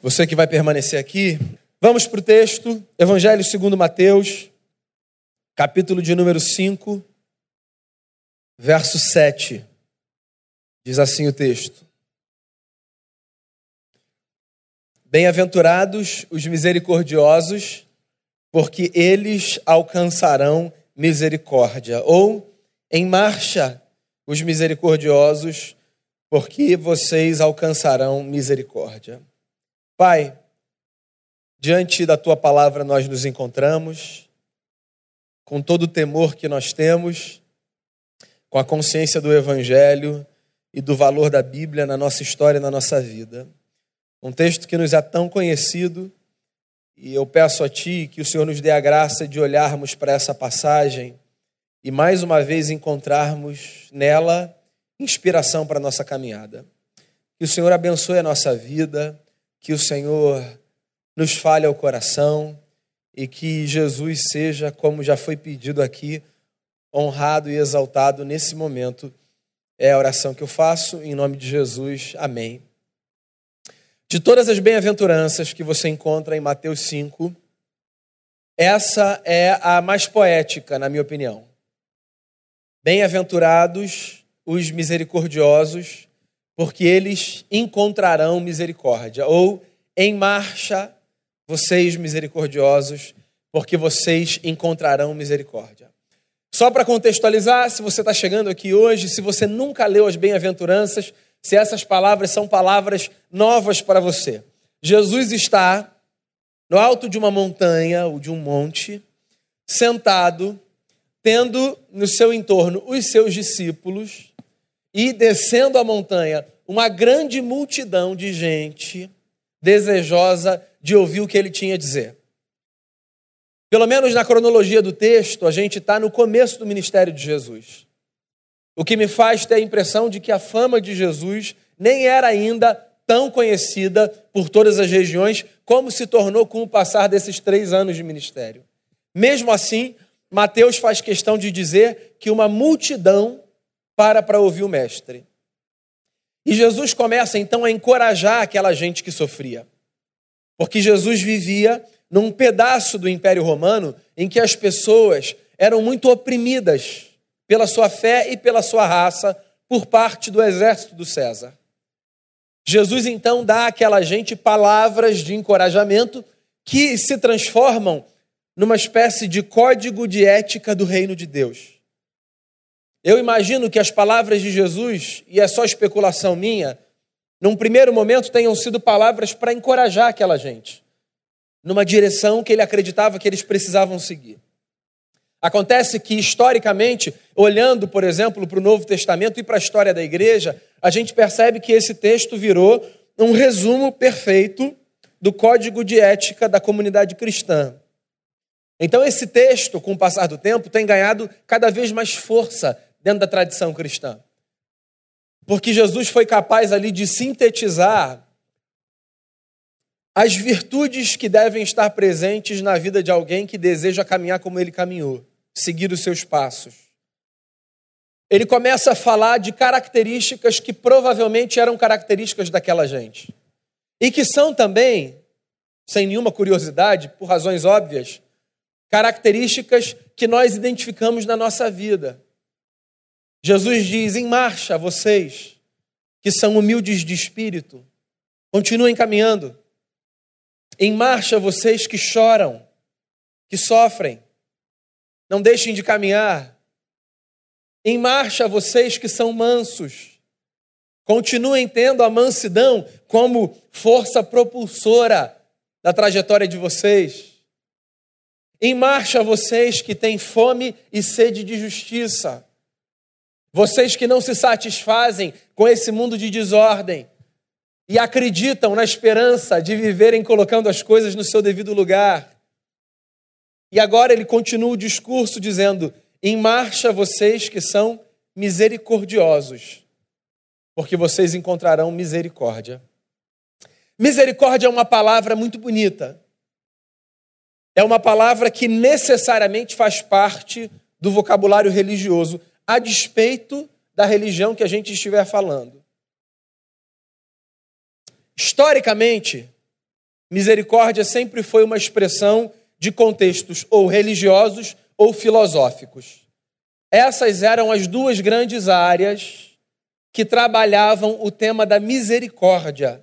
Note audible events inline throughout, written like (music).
Você que vai permanecer aqui, vamos para o texto, Evangelho segundo Mateus, capítulo de número 5, verso 7. Diz assim o texto: Bem-aventurados os misericordiosos, porque eles alcançarão misericórdia. Ou, em marcha, os misericordiosos, porque vocês alcançarão misericórdia. Pai, diante da tua palavra nós nos encontramos, com todo o temor que nós temos, com a consciência do Evangelho e do valor da Bíblia na nossa história e na nossa vida. Um texto que nos é tão conhecido, e eu peço a Ti que o Senhor nos dê a graça de olharmos para essa passagem e mais uma vez encontrarmos nela inspiração para a nossa caminhada. Que o Senhor abençoe a nossa vida, que o Senhor nos fale ao coração e que Jesus seja, como já foi pedido aqui, honrado e exaltado nesse momento. É a oração que eu faço em nome de Jesus. Amém. De todas as bem-aventuranças que você encontra em Mateus 5, essa é a mais poética, na minha opinião. Bem-aventurados os misericordiosos, porque eles encontrarão misericórdia. Ou em marcha, vocês misericordiosos, porque vocês encontrarão misericórdia. Só para contextualizar, se você está chegando aqui hoje, se você nunca leu as bem-aventuranças, se essas palavras são palavras novas para você. Jesus está no alto de uma montanha ou de um monte, sentado, tendo no seu entorno os seus discípulos e descendo a montanha uma grande multidão de gente desejosa de ouvir o que ele tinha a dizer. Pelo menos na cronologia do texto, a gente está no começo do ministério de Jesus. O que me faz ter a impressão de que a fama de Jesus nem era ainda tão conhecida por todas as regiões como se tornou com o passar desses três anos de ministério. Mesmo assim, Mateus faz questão de dizer que uma multidão para para ouvir o Mestre. E Jesus começa então a encorajar aquela gente que sofria. Porque Jesus vivia num pedaço do Império Romano em que as pessoas eram muito oprimidas pela sua fé e pela sua raça por parte do exército do César. Jesus então dá àquela gente palavras de encorajamento que se transformam numa espécie de código de ética do reino de Deus. Eu imagino que as palavras de Jesus, e é só especulação minha, num primeiro momento tenham sido palavras para encorajar aquela gente, numa direção que ele acreditava que eles precisavam seguir. Acontece que, historicamente, olhando, por exemplo, para o Novo Testamento e para a história da igreja, a gente percebe que esse texto virou um resumo perfeito do código de ética da comunidade cristã. Então, esse texto, com o passar do tempo, tem ganhado cada vez mais força dentro da tradição cristã. Porque Jesus foi capaz ali de sintetizar as virtudes que devem estar presentes na vida de alguém que deseja caminhar como ele caminhou, seguir os seus passos. Ele começa a falar de características que provavelmente eram características daquela gente. E que são também, sem nenhuma curiosidade, por razões óbvias, características que nós identificamos na nossa vida. Jesus diz: em marcha, vocês que são humildes de espírito, continuem caminhando. Em marcha vocês que choram, que sofrem, não deixem de caminhar. Em marcha vocês que são mansos, continuem tendo a mansidão como força propulsora da trajetória de vocês. Em marcha vocês que têm fome e sede de justiça, vocês que não se satisfazem com esse mundo de desordem, e acreditam na esperança de viverem colocando as coisas no seu devido lugar. E agora ele continua o discurso dizendo: Em marcha vocês que são misericordiosos, porque vocês encontrarão misericórdia. Misericórdia é uma palavra muito bonita. É uma palavra que necessariamente faz parte do vocabulário religioso, a despeito da religião que a gente estiver falando. Historicamente, misericórdia sempre foi uma expressão de contextos ou religiosos ou filosóficos. Essas eram as duas grandes áreas que trabalhavam o tema da misericórdia.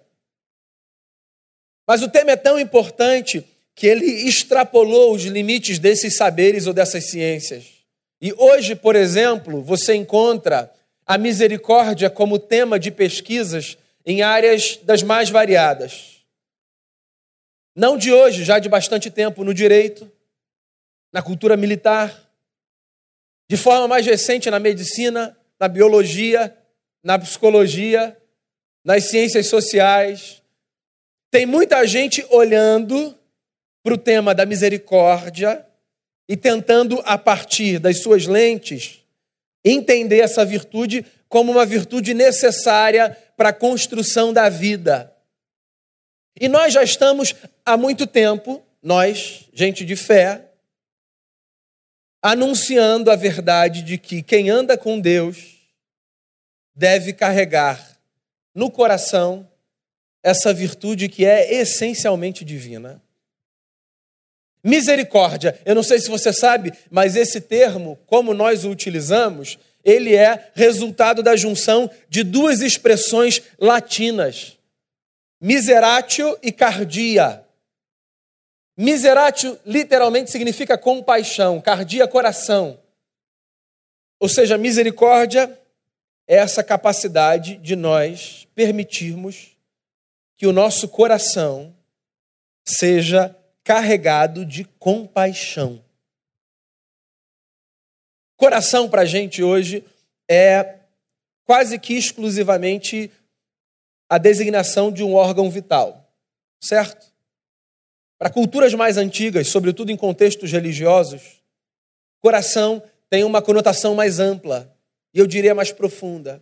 Mas o tema é tão importante que ele extrapolou os limites desses saberes ou dessas ciências. E hoje, por exemplo, você encontra a misericórdia como tema de pesquisas em áreas das mais variadas. Não de hoje, já de bastante tempo, no direito, na cultura militar, de forma mais recente na medicina, na biologia, na psicologia, nas ciências sociais. Tem muita gente olhando para o tema da misericórdia e tentando, a partir das suas lentes, entender essa virtude como uma virtude necessária para a construção da vida. E nós já estamos há muito tempo, nós, gente de fé, anunciando a verdade de que quem anda com Deus deve carregar no coração essa virtude que é essencialmente divina. Misericórdia, eu não sei se você sabe, mas esse termo, como nós o utilizamos, ele é resultado da junção de duas expressões latinas: miseratio e cardia. Miseratio literalmente significa compaixão, cardia, coração. Ou seja, misericórdia é essa capacidade de nós permitirmos que o nosso coração seja carregado de compaixão. Coração para a gente hoje é quase que exclusivamente a designação de um órgão vital, certo? Para culturas mais antigas, sobretudo em contextos religiosos, coração tem uma conotação mais ampla e eu diria mais profunda.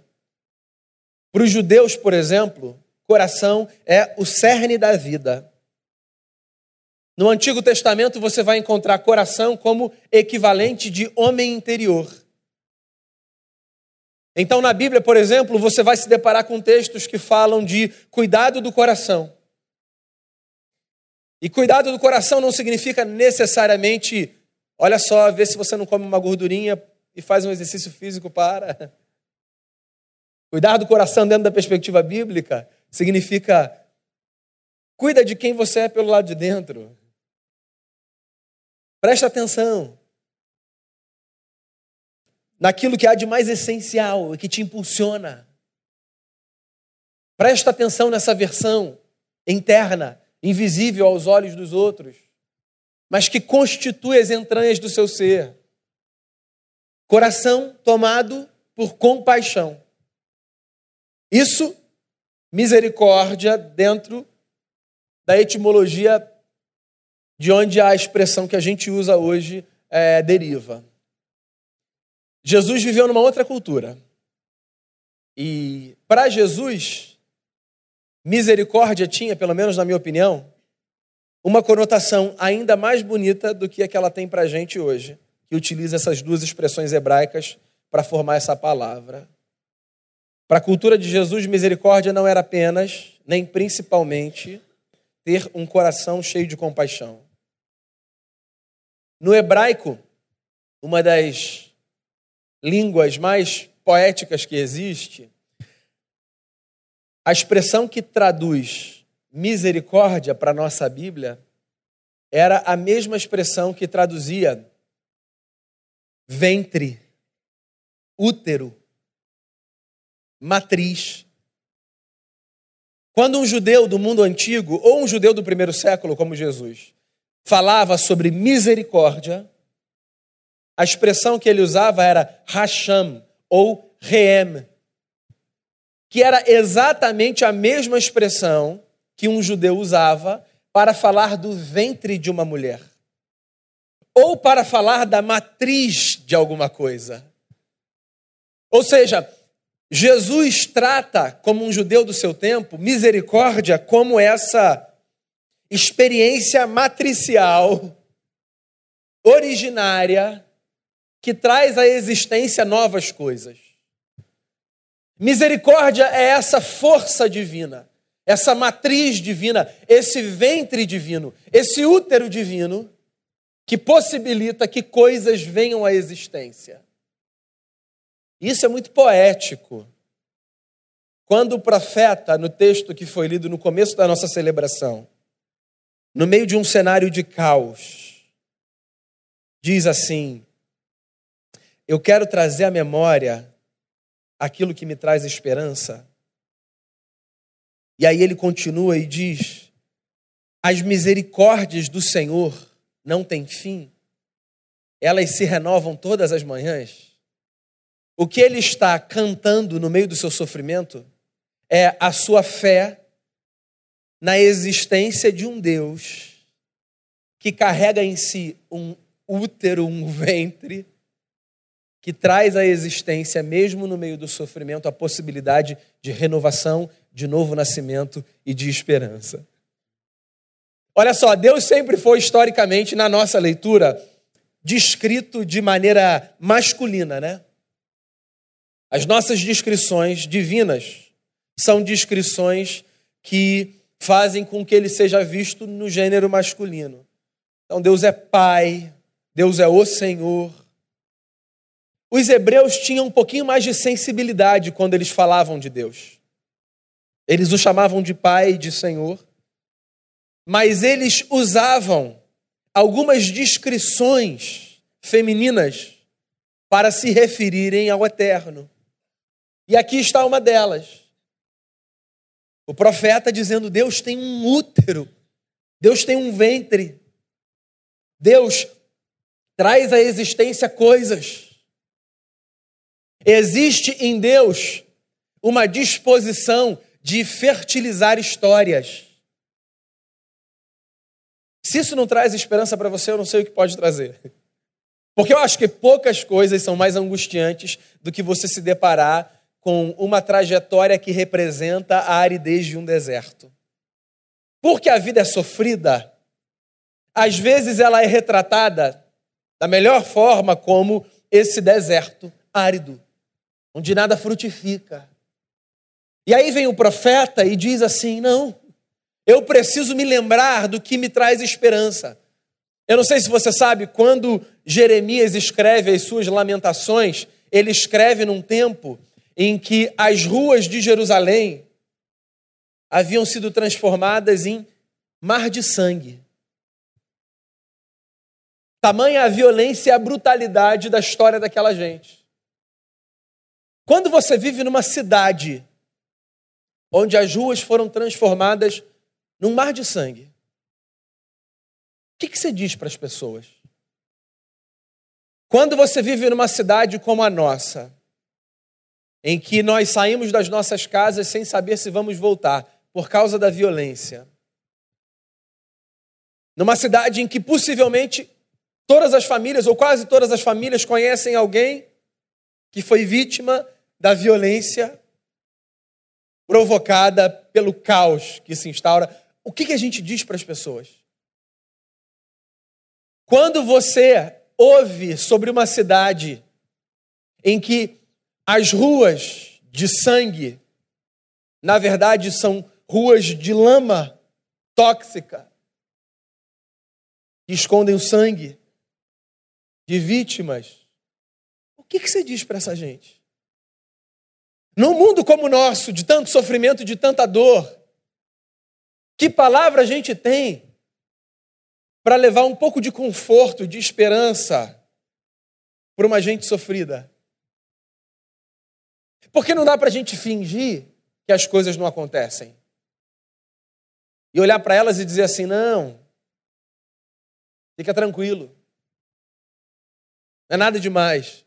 Para os judeus, por exemplo, coração é o cerne da vida. No Antigo Testamento você vai encontrar coração como equivalente de homem interior. Então, na Bíblia, por exemplo, você vai se deparar com textos que falam de cuidado do coração. E cuidado do coração não significa necessariamente, olha só, vê se você não come uma gordurinha e faz um exercício físico para. (laughs) Cuidar do coração dentro da perspectiva bíblica significa cuida de quem você é pelo lado de dentro. Presta atenção naquilo que há de mais essencial e que te impulsiona. Presta atenção nessa versão interna, invisível aos olhos dos outros, mas que constitui as entranhas do seu ser. Coração tomado por compaixão. Isso, misericórdia, dentro da etimologia de onde a expressão que a gente usa hoje é, deriva. Jesus viveu numa outra cultura. E para Jesus, misericórdia tinha, pelo menos na minha opinião, uma conotação ainda mais bonita do que a que ela tem para a gente hoje, que utiliza essas duas expressões hebraicas para formar essa palavra. Para a cultura de Jesus, misericórdia não era apenas, nem principalmente, ter um coração cheio de compaixão. No hebraico, uma das línguas mais poéticas que existe, a expressão que traduz misericórdia para a nossa Bíblia era a mesma expressão que traduzia ventre, útero, matriz. Quando um judeu do mundo antigo, ou um judeu do primeiro século, como Jesus, falava sobre misericórdia, a expressão que ele usava era Hasham ou Reem, que era exatamente a mesma expressão que um judeu usava para falar do ventre de uma mulher, ou para falar da matriz de alguma coisa. Ou seja, Jesus trata, como um judeu do seu tempo, misericórdia como essa experiência matricial, originária, que traz à existência novas coisas. Misericórdia é essa força divina, essa matriz divina, esse ventre divino, esse útero divino que possibilita que coisas venham à existência. Isso é muito poético. Quando o profeta, no texto que foi lido no começo da nossa celebração, no meio de um cenário de caos, diz assim: Eu quero trazer à memória aquilo que me traz esperança. E aí ele continua e diz: As misericórdias do Senhor não têm fim, elas se renovam todas as manhãs. O que ele está cantando no meio do seu sofrimento é a sua fé na existência de um Deus que carrega em si um útero, um ventre, que traz à existência, mesmo no meio do sofrimento, a possibilidade de renovação, de novo nascimento e de esperança. Olha só, Deus sempre foi historicamente, na nossa leitura, descrito de maneira masculina, né? As nossas descrições divinas são descrições que fazem com que ele seja visto no gênero masculino. Então, Deus é Pai, Deus é o Senhor. Os hebreus tinham um pouquinho mais de sensibilidade quando eles falavam de Deus. Eles o chamavam de Pai e de Senhor, mas eles usavam algumas descrições femininas para se referirem ao Eterno. E aqui está uma delas. O profeta dizendo: Deus tem um útero, Deus tem um ventre, Deus traz à existência coisas. Existe em Deus uma disposição de fertilizar histórias. Se isso não traz esperança para você, eu não sei o que pode trazer. Porque eu acho que poucas coisas são mais angustiantes do que você se deparar com uma trajetória que representa a aridez de um deserto. Porque a vida é sofrida, às vezes ela é retratada da melhor forma como esse deserto árido, onde nada frutifica. E aí vem o profeta e diz assim: não, eu preciso me lembrar do que me traz esperança. Eu não sei se você sabe, quando Jeremias escreve as suas lamentações, ele escreve num tempo em que as ruas de Jerusalém haviam sido transformadas em mar de sangue. Tamanha a violência e a brutalidade da história daquela gente. Quando você vive numa cidade onde as ruas foram transformadas num mar de sangue, o que, que você diz para as pessoas? Quando você vive numa cidade como a nossa, em que nós saímos das nossas casas sem saber se vamos voltar por causa da violência. Numa cidade em que possivelmente todas as famílias, ou quase todas as famílias, conhecem alguém que foi vítima da violência provocada pelo caos que se instaura. O que, que a gente diz para as pessoas? Quando você ouve sobre uma cidade em que as ruas de sangue, na verdade, são ruas de lama tóxica que escondem o sangue de vítimas. O que, você diz para essa gente? Num mundo como o nosso, de tanto sofrimento, de tanta dor, que palavra a gente tem para levar um pouco de conforto, de esperança para uma gente sofrida? Porque não dá para a gente fingir que as coisas não acontecem. E olhar para elas e dizer assim: não, fica tranquilo. Não é nada demais.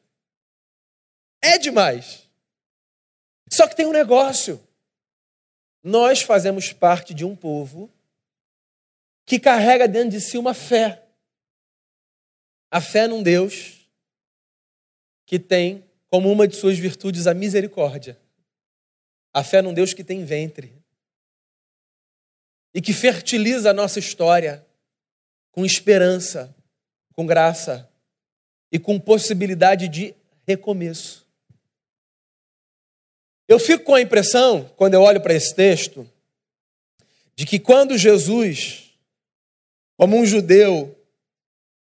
É demais. Só que tem um negócio. Nós fazemos parte de um povo que carrega dentro de si uma fé. A fé num Deus que tem como uma de suas virtudes a misericórdia. A fé num Deus que tem ventre e que fertiliza a nossa história com esperança, com graça e com possibilidade de recomeço. Eu fico com a impressão, quando eu olho para esse texto, de que quando Jesus, como um judeu,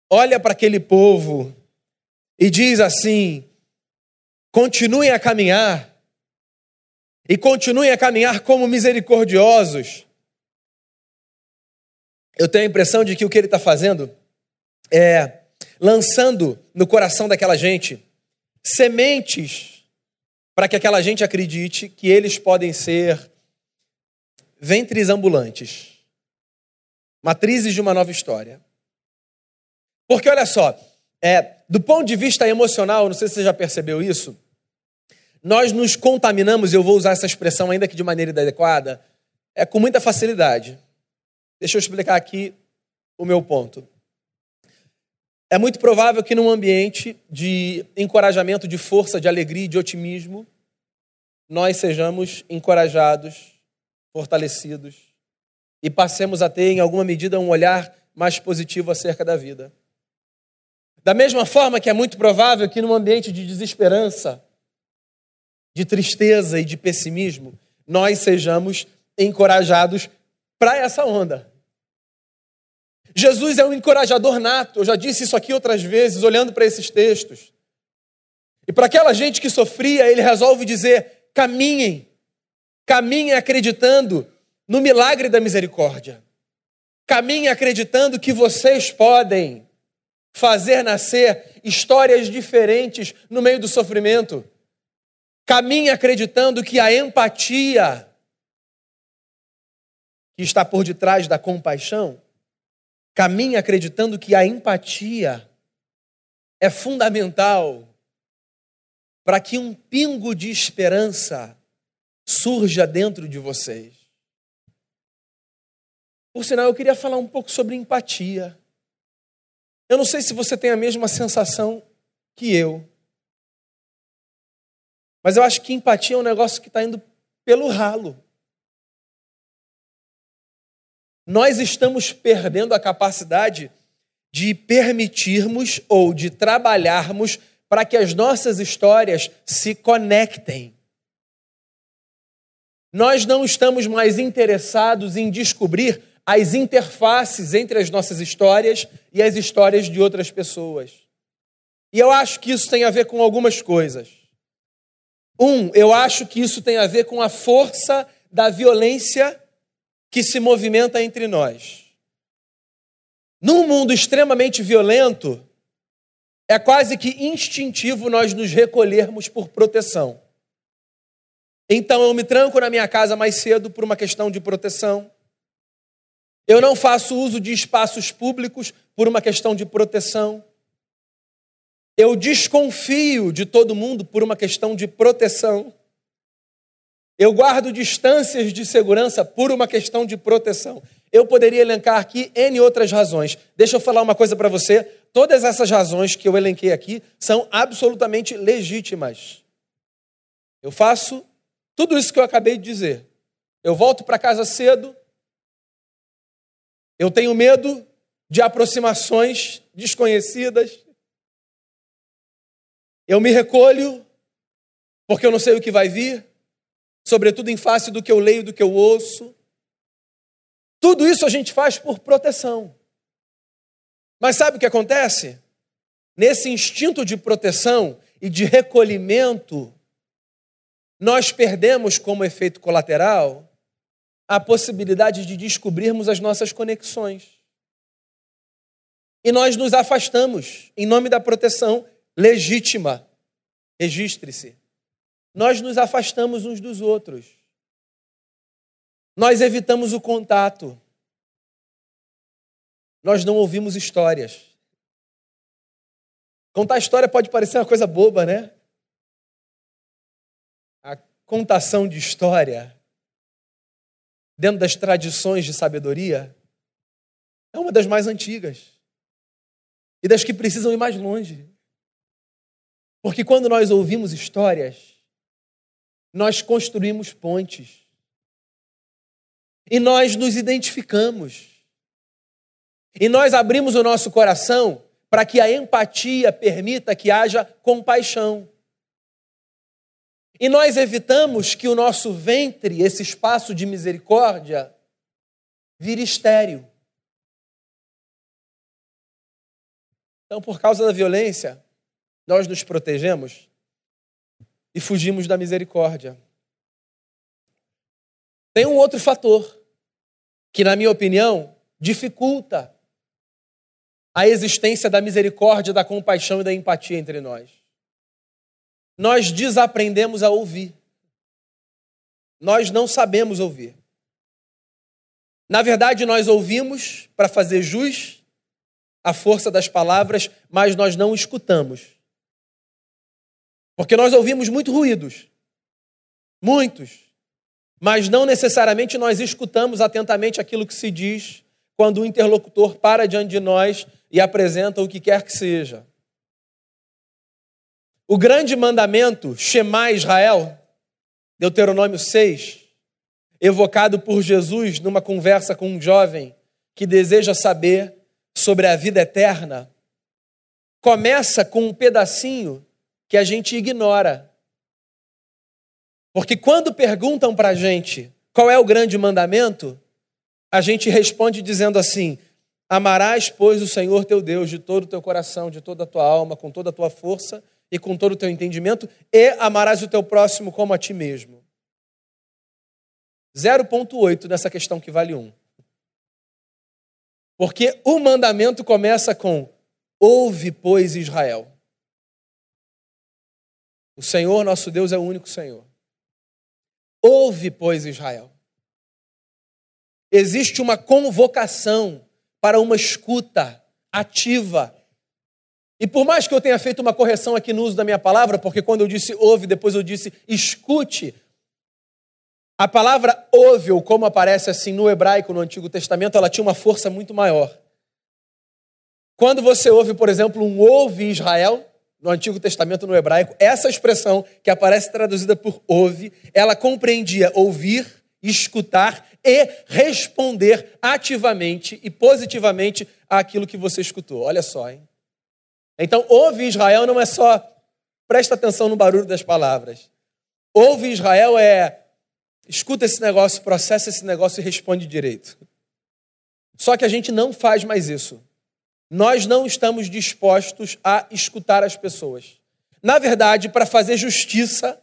olha para aquele povo e diz assim: continuem a caminhar, e continuem a caminhar como misericordiosos. Eu tenho a impressão de que o que ele está fazendo é lançando no coração daquela gente sementes para que aquela gente acredite que eles podem ser ventres ambulantes, matrizes de uma nova história. Porque olha só, é, do ponto de vista emocional, não sei se você já percebeu isso, nós nos contaminamos, eu vou usar essa expressão ainda que de maneira adequada, é com muita facilidade. Deixa eu explicar aqui o meu ponto. É muito provável que num ambiente de encorajamento, de força, de alegria, de otimismo, nós sejamos encorajados, fortalecidos e passemos a ter, em alguma medida, um olhar mais positivo acerca da vida. Da mesma forma que é muito provável que num ambiente de desesperança, de tristeza e de pessimismo, nós sejamos encorajados para essa onda. Jesus é um encorajador nato, eu já disse isso aqui outras vezes, olhando para esses textos. E para aquela gente que sofria, ele resolve dizer: caminhem, caminhem acreditando no milagre da misericórdia. Caminhem acreditando que vocês podem fazer nascer histórias diferentes no meio do sofrimento. Caminhe acreditando que a empatia que está por detrás da compaixão, caminhe acreditando que a empatia é fundamental para que um pingo de esperança surja dentro de vocês. Por sinal, eu queria falar um pouco sobre empatia. Eu não sei se você tem a mesma sensação que eu. Mas eu acho que empatia é um negócio que está indo pelo ralo. Nós estamos perdendo a capacidade de permitirmos ou de trabalharmos para que as nossas histórias se conectem. Nós não estamos mais interessados em descobrir as interfaces entre as nossas histórias e as histórias de outras pessoas. E eu acho que isso tem a ver com algumas coisas. Um, eu acho que isso tem a ver com a força da violência que se movimenta entre nós. Num mundo extremamente violento, é quase que instintivo nós nos recolhermos por proteção. Então eu me tranco na minha casa mais cedo por uma questão de proteção. Eu não faço uso de espaços públicos por uma questão de proteção. Eu desconfio de todo mundo por uma questão de proteção. Eu guardo distâncias de segurança por uma questão de proteção. Eu poderia elencar aqui N outras razões. Deixa eu falar uma coisa para você. Todas essas razões que eu elenquei aqui são absolutamente legítimas. Eu faço tudo isso que eu acabei de dizer. Eu volto para casa cedo, eu tenho medo de aproximações desconhecidas. Eu me recolho porque eu não sei o que vai vir, sobretudo em face do que eu leio, do que eu ouço. Tudo isso a gente faz por proteção. Mas sabe o que acontece? Nesse instinto de proteção e de recolhimento, nós perdemos como efeito colateral a possibilidade de descobrirmos as nossas conexões. E nós nos afastamos em nome da proteção legítima. Registre-se. Nós nos afastamos uns dos outros. Nós evitamos o contato. Nós não ouvimos histórias. Contar história pode parecer uma coisa boba, né? A contação de história dentro das tradições de sabedoria, é uma das mais antigas e das que precisam ir mais longe. Porque quando nós ouvimos histórias, nós construímos pontes. E nós nos identificamos. E nós abrimos o nosso coração para que a empatia permita que haja compaixão. E nós evitamos que o nosso ventre, esse espaço de misericórdia, vira estéril. Então, por causa da violência, nós nos protegemos e fugimos da misericórdia. Tem um outro fator que, na minha opinião, dificulta a existência da misericórdia, da compaixão e da empatia entre nós. Nós desaprendemos a ouvir. Nós não sabemos ouvir. Na verdade, nós ouvimos para fazer jus à força das palavras, mas nós não escutamos. Porque nós ouvimos muitos ruídos, muitos, mas não necessariamente nós escutamos atentamente aquilo que se diz quando o interlocutor para diante de nós e apresenta o que quer que seja. O grande mandamento, Shema Israel, Deuteronômio 6, evocado por Jesus numa conversa com um jovem que deseja saber sobre a vida eterna, começa com um pedacinho que a gente ignora. Porque quando perguntam para a gente qual é o grande mandamento, a gente responde dizendo assim: Amarás, pois, o Senhor teu Deus de todo o teu coração, de toda a tua alma, com toda a tua força e com todo o teu entendimento, e amarás o teu próximo como a ti mesmo. 0,8 nessa questão que vale 1. Porque o mandamento começa com: Ouve, pois, Israel. O Senhor nosso Deus é o único Senhor. Ouve, pois, Israel. Existe uma convocação para uma escuta ativa. E por mais que eu tenha feito uma correção aqui no uso da minha palavra, porque quando eu disse ouve, depois eu disse escute, a palavra ouve, ou como aparece assim no hebraico no Antigo Testamento, ela tinha uma força muito maior. Quando você ouve, por exemplo, um ouve Israel, no Antigo Testamento, no hebraico, essa expressão que aparece traduzida por ouve, ela compreendia ouvir, escutar e responder ativamente e positivamente àquilo que você escutou. Olha só, hein? Então, ouve Israel não é só presta atenção no barulho das palavras. Ouve Israel é escuta esse negócio, processa esse negócio e responde direito. Só que a gente não faz mais isso nós não estamos dispostos a escutar as pessoas. Na verdade, para fazer justiça,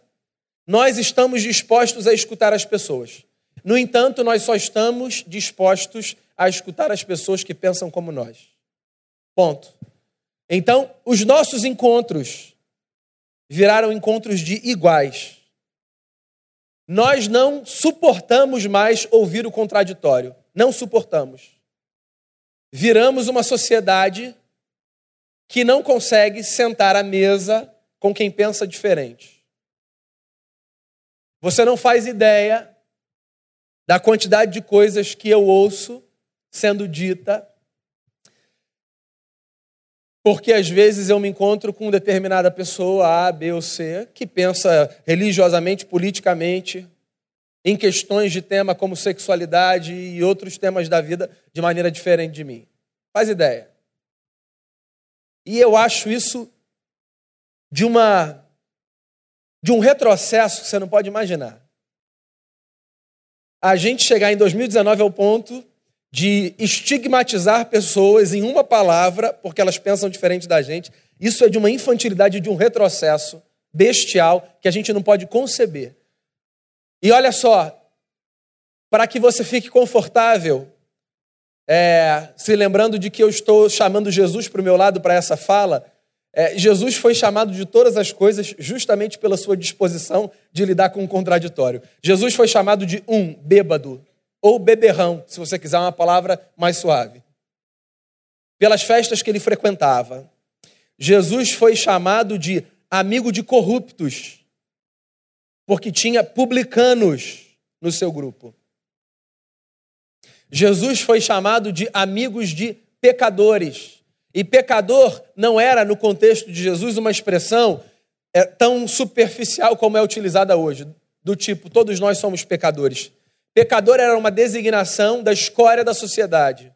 nós estamos dispostos a escutar as pessoas. No entanto, nós só estamos dispostos a escutar as pessoas que pensam como nós. Ponto. Então, os nossos encontros viraram encontros de iguais. Nós não suportamos mais ouvir o contraditório. Não suportamos viramos uma sociedade que não consegue sentar à mesa com quem pensa diferente. Você não faz ideia da quantidade de coisas que eu ouço sendo dita, porque às vezes eu me encontro com determinada pessoa, A, B ou C, que pensa religiosamente, politicamente, em questões de tema como sexualidade e outros temas da vida de maneira diferente de mim. Faz ideia. E eu acho isso de uma de um retrocesso que você não pode imaginar. A gente chegar em 2019 ao ponto de estigmatizar pessoas em uma palavra porque elas pensam diferente da gente, isso é de uma infantilidade, de um retrocesso bestial que a gente não pode conceber. E olha só, para que você fique confortável, é, se lembrando de que eu estou chamando Jesus para o meu lado para essa fala, é, Jesus foi chamado de todas as coisas justamente pela sua disposição de lidar com o contraditório. Jesus foi chamado de um bêbado, ou beberrão, se você quiser uma palavra mais suave, pelas festas que ele frequentava. Jesus foi chamado de amigo de corruptos, porque tinha publicanos no seu grupo. Jesus foi chamado de amigos de pecadores. E pecador não era, no contexto de Jesus, uma expressão é, tão superficial como é utilizada hoje, do tipo, todos nós somos pecadores. Pecador era uma designação da escória da sociedade.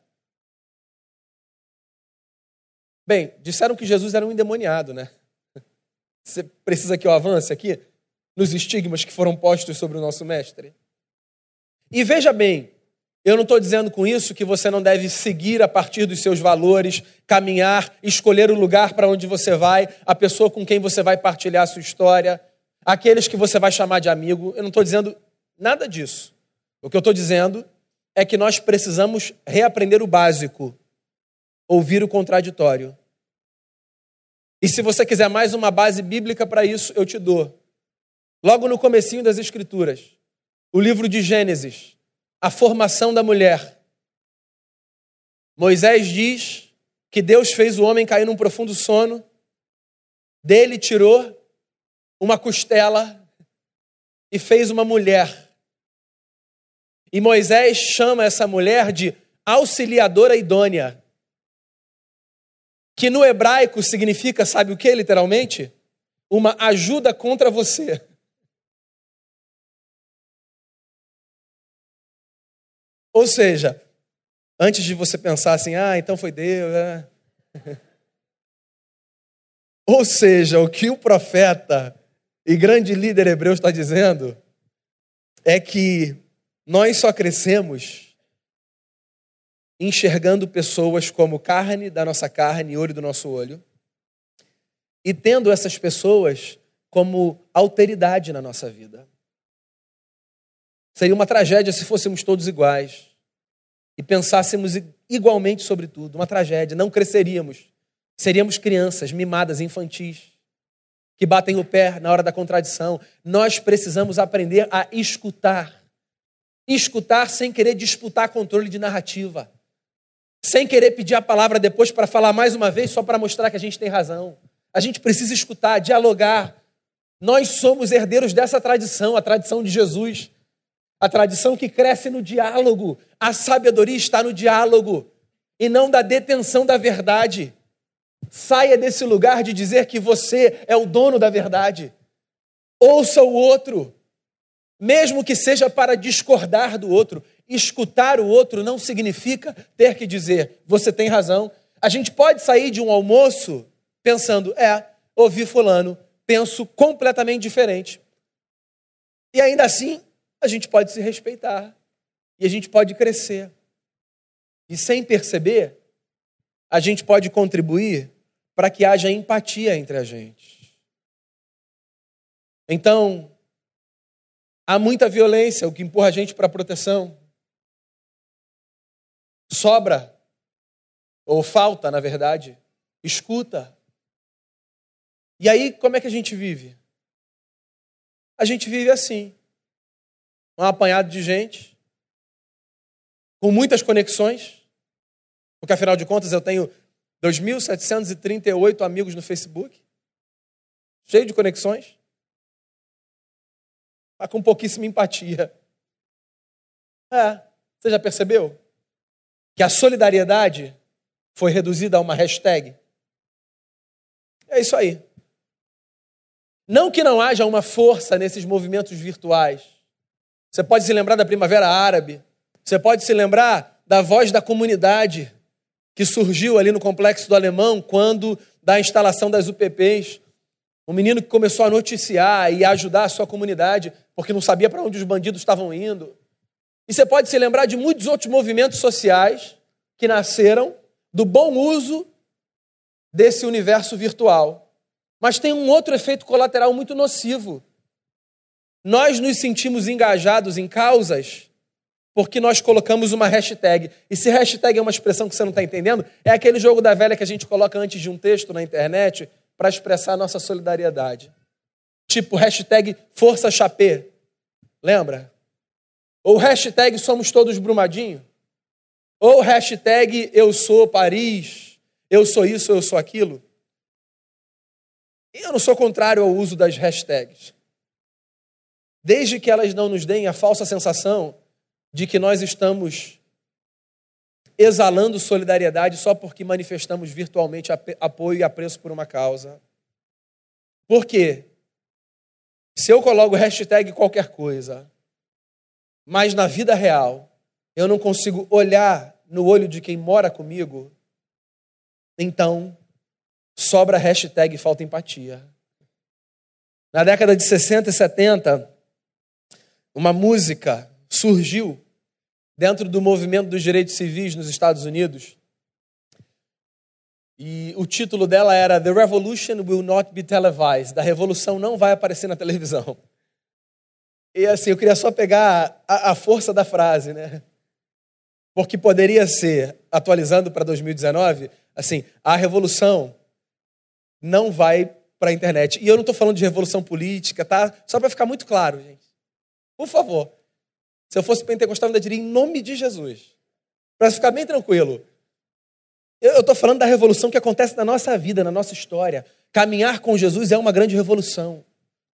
Bem, disseram que Jesus era um endemoniado, né? (laughs) Você precisa que eu avance aqui nos estigmas que foram postos sobre o nosso mestre? E veja bem, Eu não estou dizendo com isso que você não deve seguir a partir dos seus valores, caminhar, escolher o lugar para onde você vai, a pessoa com quem você vai partilhar a sua história, aqueles que você vai chamar de amigo. Eu não estou dizendo nada disso. O que eu estou dizendo é que nós precisamos reaprender o básico, ouvir o contraditório. E se você quiser mais uma base bíblica para isso, eu te dou. Logo no comecinho das Escrituras, o livro de Gênesis, a formação da mulher. Moisés diz que Deus fez o homem cair num profundo sono, dele tirou uma costela e fez uma mulher. E Moisés chama essa mulher de auxiliadora idônea, que no hebraico significa, sabe o que literalmente? Uma ajuda contra você. Ou seja, antes de você pensar assim, ah, então foi Deus. É. (laughs) Ou seja, o que o profeta e grande líder hebreu está dizendo é que nós só crescemos enxergando pessoas como carne da nossa carne e olho do nosso olho, e tendo essas pessoas como alteridade na nossa vida. Seria uma tragédia se fôssemos todos iguais e pensássemos igualmente sobre tudo, uma tragédia, não cresceríamos. Seríamos crianças mimadas, infantis, que batem o pé na hora da contradição. Nós precisamos aprender a escutar. Escutar sem querer disputar controle de narrativa. Sem querer pedir a palavra depois para falar mais uma vez só para mostrar que a gente tem razão. A gente precisa escutar, dialogar. Nós somos herdeiros dessa tradição, a tradição de Jesus. A tradição que cresce no diálogo. A sabedoria está no diálogo e não da detenção da verdade. Saia desse lugar de dizer que você é o dono da verdade. Ouça o outro, mesmo que seja para discordar do outro. Escutar o outro não significa ter que dizer, você tem razão. A gente pode sair de um almoço pensando, é, ouvi Fulano, penso completamente diferente. E ainda assim, a gente pode se respeitar e a gente pode crescer. E sem perceber, a gente pode contribuir para que haja empatia entre a gente. Então, há muita violência, o que empurra a gente para a proteção. Sobra, ou falta, na verdade, escuta. E aí, como é que a gente vive? A gente vive assim um apanhado de gente, com muitas conexões, porque afinal de contas eu tenho 2.738 amigos no Facebook, cheio de conexões, mas com pouquíssima empatia. É, você já percebeu? Que a solidariedade foi reduzida a uma hashtag? É isso aí. Não que não haja uma força nesses movimentos virtuais, você pode se lembrar da Primavera Árabe. Você pode se lembrar da voz da comunidade que surgiu ali no Complexo do Alemão quando da instalação das UPPs. Um menino que começou a noticiar e a ajudar a sua comunidade porque não sabia para onde os bandidos estavam indo. E você pode se lembrar de muitos outros movimentos sociais que nasceram do bom uso desse universo virtual. Mas tem um outro efeito colateral muito nocivo, nós nos sentimos engajados em causas porque nós colocamos uma hashtag. E se hashtag é uma expressão que você não está entendendo, é aquele jogo da velha que a gente coloca antes de um texto na internet para expressar a nossa solidariedade. Tipo hashtag Força Chapé. Lembra? Ou hashtag Somos Todos Brumadinho. Ou hashtag Eu Sou Paris. Eu sou isso, eu sou aquilo. Eu não sou contrário ao uso das hashtags desde que elas não nos deem a falsa sensação de que nós estamos exalando solidariedade só porque manifestamos virtualmente apoio e apreço por uma causa. Por quê? Se eu coloco hashtag qualquer coisa, mas na vida real eu não consigo olhar no olho de quem mora comigo, então sobra hashtag falta empatia. Na década de 60 e 70, uma música surgiu dentro do movimento dos direitos civis nos Estados Unidos. E o título dela era The Revolution Will Not Be Televised. A revolução não vai aparecer na televisão. E assim, eu queria só pegar a, a força da frase, né? Porque poderia ser, atualizando para 2019, assim, a revolução não vai para a internet. E eu não estou falando de revolução política, tá? Só para ficar muito claro, gente. Por favor. Se eu fosse pentecostal, eu ainda diria em nome de Jesus. Para ficar bem tranquilo. Eu estou falando da revolução que acontece na nossa vida, na nossa história. Caminhar com Jesus é uma grande revolução.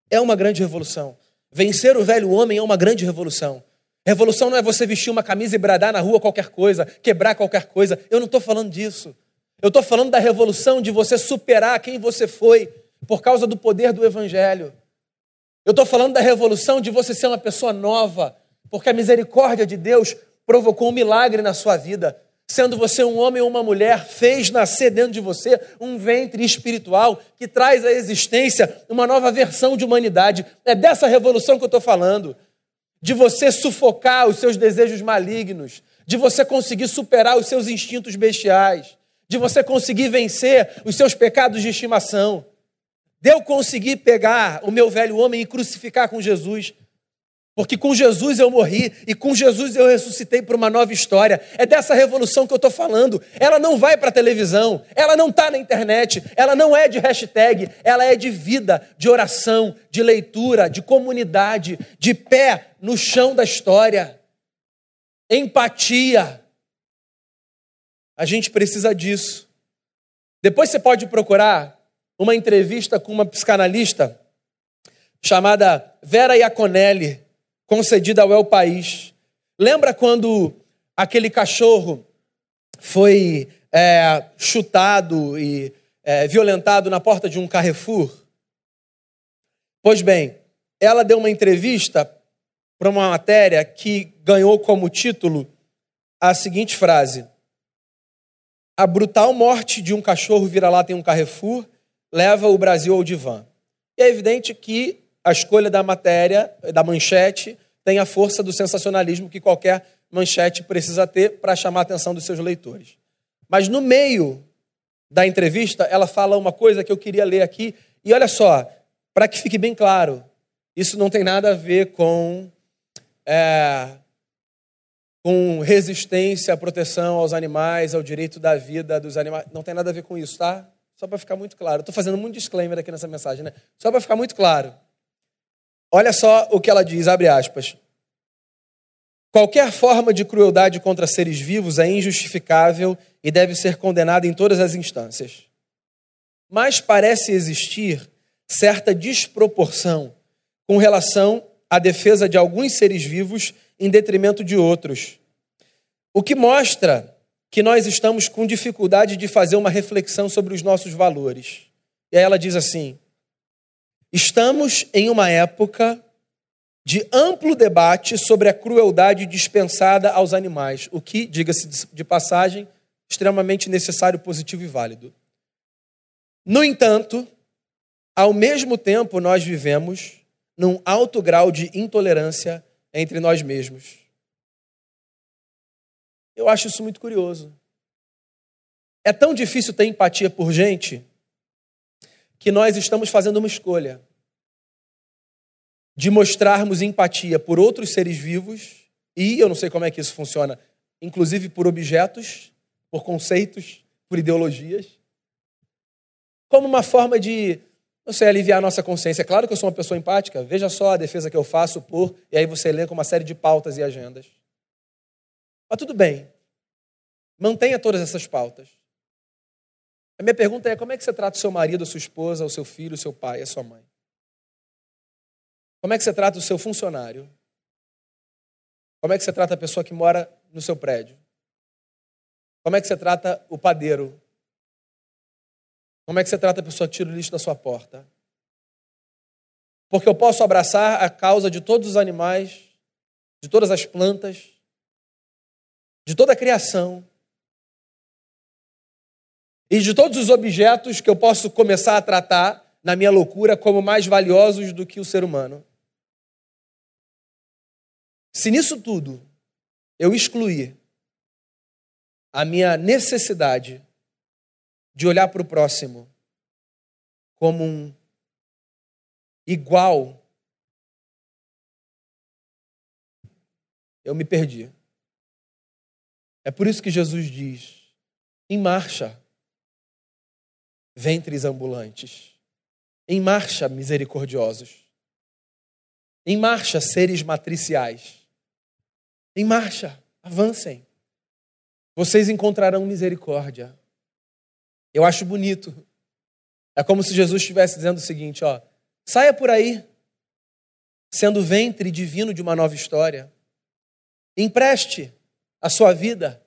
É uma grande revolução. Vencer o velho homem é uma grande revolução. Revolução não é você vestir uma camisa e bradar na rua qualquer coisa, quebrar qualquer coisa. Eu não estou falando disso. Eu estou falando da revolução de você superar quem você foi por causa do poder do Evangelho. Eu estou falando da revolução de você ser uma pessoa nova, porque a misericórdia de Deus provocou um milagre na sua vida. Sendo você um homem ou uma mulher, fez nascer dentro de você um ventre espiritual que traz à existência uma nova versão de humanidade. É dessa revolução que eu estou falando. De você sufocar os seus desejos malignos, de você conseguir superar os seus instintos bestiais, de você conseguir vencer os seus pecados de estimação, de eu conseguir pegar o meu velho homem e crucificar com Jesus. Porque com Jesus eu morri e com Jesus eu ressuscitei para uma nova história. É dessa revolução que eu estou falando. Ela não vai para a televisão, ela não está na internet, ela não é de hashtag, ela é de vida, de oração, de leitura, de comunidade, de pé no chão da história. Empatia. A gente precisa disso. Depois você pode procurar uma entrevista com uma psicanalista chamada Vera Iaconelli concedida ao El País. Lembra quando aquele cachorro foi é, chutado e é, violentado na porta de um Carrefour? Pois bem, ela deu uma entrevista para uma matéria que ganhou como título a seguinte frase: A brutal morte de um cachorro vira-lata em um Carrefour leva o Brasil ao divã. E é evidente que a escolha da matéria, da manchete, tem a força do sensacionalismo que qualquer manchete precisa ter para chamar a atenção dos seus leitores. Mas no meio da entrevista, ela fala uma coisa que eu queria ler aqui, e olha só, para que fique bem claro, isso não tem nada a ver com, é, com resistência à proteção aos animais, ao direito da vida dos animais. Não tem nada a ver com isso, tá? Só para ficar muito claro. Estou fazendo muito disclaimer aqui nessa mensagem, né? Só para ficar muito claro. Olha só o que ela diz, abre aspas. Qualquer forma de crueldade contra seres vivos é injustificável e deve ser condenada em todas as instâncias. Mas parece existir certa desproporção com relação à defesa de alguns seres vivos em detrimento de outros. O que mostra que nós estamos com dificuldade de fazer uma reflexão sobre os nossos valores. E aí ela diz assim: Estamos em uma época de amplo debate sobre a crueldade dispensada aos animais, o que, diga-se de passagem, extremamente necessário, positivo e válido. No entanto, ao mesmo tempo, nós vivemos num alto grau de intolerância entre nós mesmos. Eu acho isso muito curioso. É tão difícil ter empatia por gente que nós estamos fazendo uma escolha de mostrarmos empatia por outros seres vivos e, eu não sei como é que isso funciona, inclusive por objetos, por conceitos, por ideologias, como uma forma de, não sei, aliviar a nossa consciência. É claro que eu sou uma pessoa empática, veja só a defesa que eu faço por, e aí você elenca uma série de pautas e agendas. Mas tudo bem, mantenha todas essas pautas. A minha pergunta é: como é que você trata o seu marido, a sua esposa, o seu filho, o seu pai, a sua mãe? Como é que você trata o seu funcionário? Como é que você trata a pessoa que mora no seu prédio? Como é que você trata o padeiro? Como é que você trata a pessoa que tira o lixo da sua porta? Porque eu posso abraçar a causa de todos os animais, de todas as plantas, de toda a criação, e de todos os objetos que eu posso começar a tratar na minha loucura como mais valiosos do que o ser humano. Se nisso tudo eu excluir a minha necessidade de olhar para o próximo como um igual, eu me perdi. É por isso que Jesus diz: em marcha, ventres ambulantes, em marcha, misericordiosos, em marcha, seres matriciais, em marcha, avancem vocês encontrarão misericórdia. Eu acho bonito. É como se Jesus estivesse dizendo o seguinte, ó, saia por aí, sendo ventre divino de uma nova história. Empreste a sua vida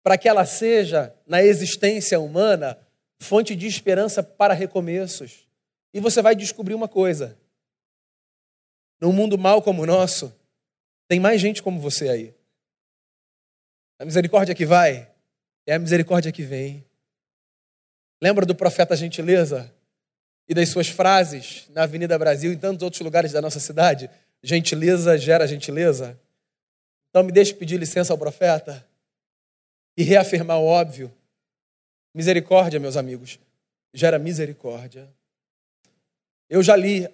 para que ela seja, na existência humana, fonte de esperança para recomeços. E você vai descobrir uma coisa: num mundo mau como o nosso, tem mais gente como você aí. A misericórdia que vai é a misericórdia que vem. Lembra do profeta Gentileza e das suas frases na Avenida Brasil e em tantos outros lugares da nossa cidade? Gentileza gera gentileza. Então me deixe pedir licença ao profeta e reafirmar o óbvio. Misericórdia, meus amigos, gera misericórdia. Eu já li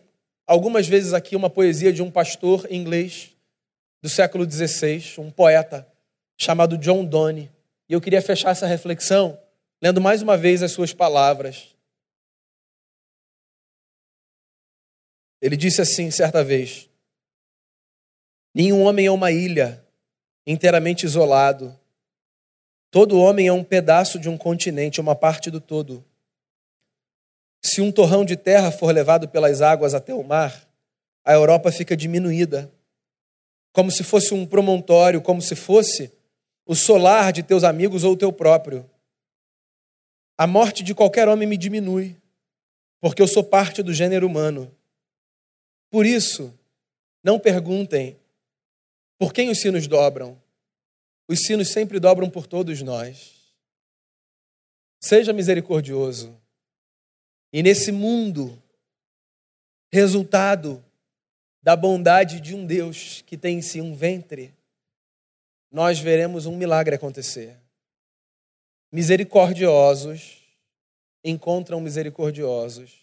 algumas vezes aqui uma poesia de um pastor inglês do século XVI, um poeta chamado John Donne. E eu queria fechar essa reflexão lendo mais uma vez as suas palavras. Ele disse assim certa vez: Nenhum homem é uma ilha inteiramente isolado. Todo homem é um pedaço de um continente, uma parte do todo. Se um torrão de terra for levado pelas águas até o mar, a Europa fica diminuída, como se fosse um promontório, como se fosse o solar de teus amigos ou o teu próprio. A morte de qualquer homem me diminui, porque eu sou parte do gênero humano. Por isso, não perguntem por quem os sinos dobram. Os sinos sempre dobram por todos nós. Seja misericordioso. E nesse mundo, resultado da bondade de um Deus que tem em si um ventre, nós veremos um milagre acontecer. Misericordiosos encontram misericordiosos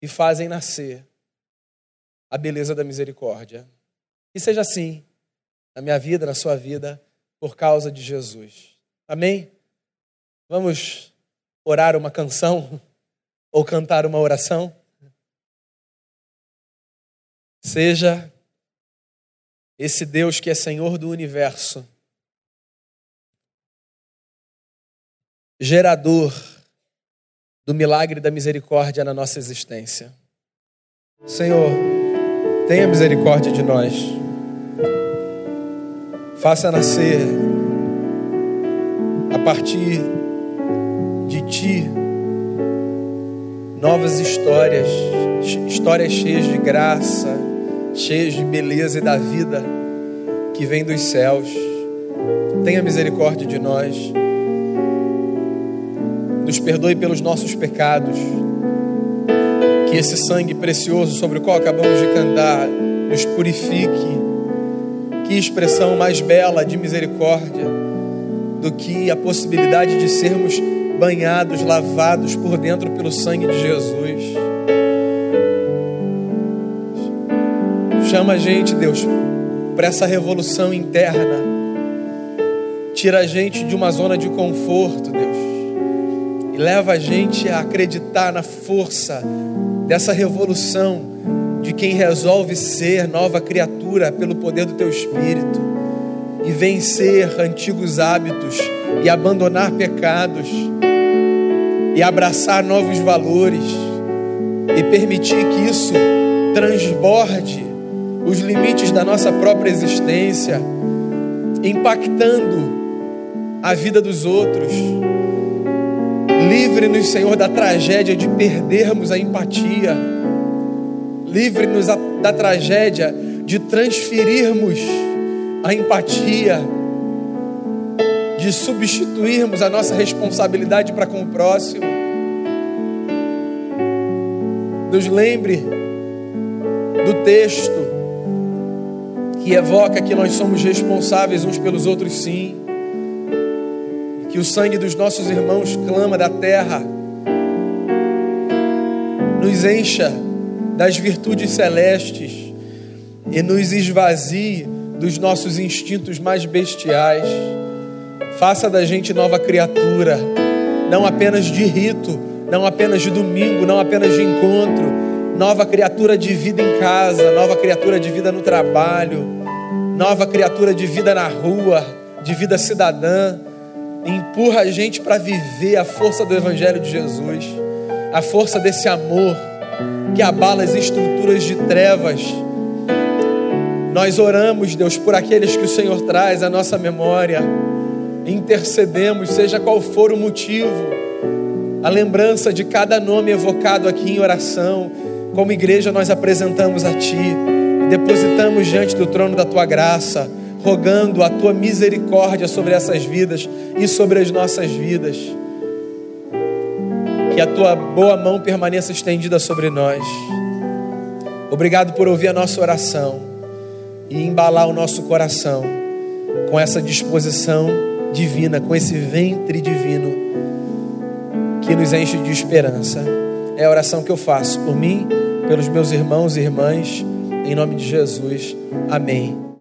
e fazem nascer a beleza da misericórdia. E seja assim na minha vida, na sua vida, por causa de Jesus. Amém? Vamos orar uma canção (laughs) ou cantar uma oração? Seja esse Deus que é Senhor do universo, gerador do milagre da misericórdia na nossa existência. Senhor, tenha misericórdia de nós. Faça nascer a partir de ti novas histórias, histórias cheias de graça, cheios de beleza e da vida que vem dos céus. Tenha misericórdia de nós. Nos perdoe pelos nossos pecados. Que esse sangue precioso sobre o qual acabamos de cantar nos purifique. Que expressão mais bela de misericórdia do que a possibilidade de sermos banhados, lavados por dentro pelo sangue de Jesus. Chama a gente, Deus, para essa revolução interna. Tira a gente de uma zona de conforto, Deus. E leva a gente a acreditar na força dessa revolução de quem resolve ser nova criatura pelo poder do teu espírito e vencer antigos hábitos e abandonar pecados e abraçar novos valores e permitir que isso transborde os limites da nossa própria existência, impactando a vida dos outros. Livre-nos, Senhor, da tragédia de perdermos a empatia. Livre-nos da tragédia de transferirmos a empatia, de substituirmos a nossa responsabilidade para com o próximo. Nos lembre do texto que evoca que nós somos responsáveis uns pelos outros, sim, que o sangue dos nossos irmãos clama da terra, nos encha das virtudes celestes e nos esvazie dos nossos instintos mais bestiais. Faça da gente nova criatura, não apenas de rito, não apenas de domingo, não apenas de encontro, nova criatura de vida em casa, nova criatura de vida no trabalho, nova criatura de vida na rua, de vida cidadã. Empurra a gente para viver a força do Evangelho de Jesus, a força desse amor que abala as estruturas de trevas. Nós oramos, Deus, por aqueles que o Senhor traz à nossa memória, intercedemos, seja qual for o motivo, a lembrança de cada nome evocado aqui em oração, como igreja nós apresentamos a Ti, depositamos diante do trono da Tua graça, rogando a Tua misericórdia sobre essas vidas e sobre as nossas vidas que a tua boa mão permaneça estendida sobre nós. Obrigado por ouvir a nossa oração e embalar o nosso coração com essa disposição divina, com esse ventre divino que nos enche de esperança. É a oração que eu faço por mim, pelos meus irmãos e irmãs, em nome de Jesus. Amém.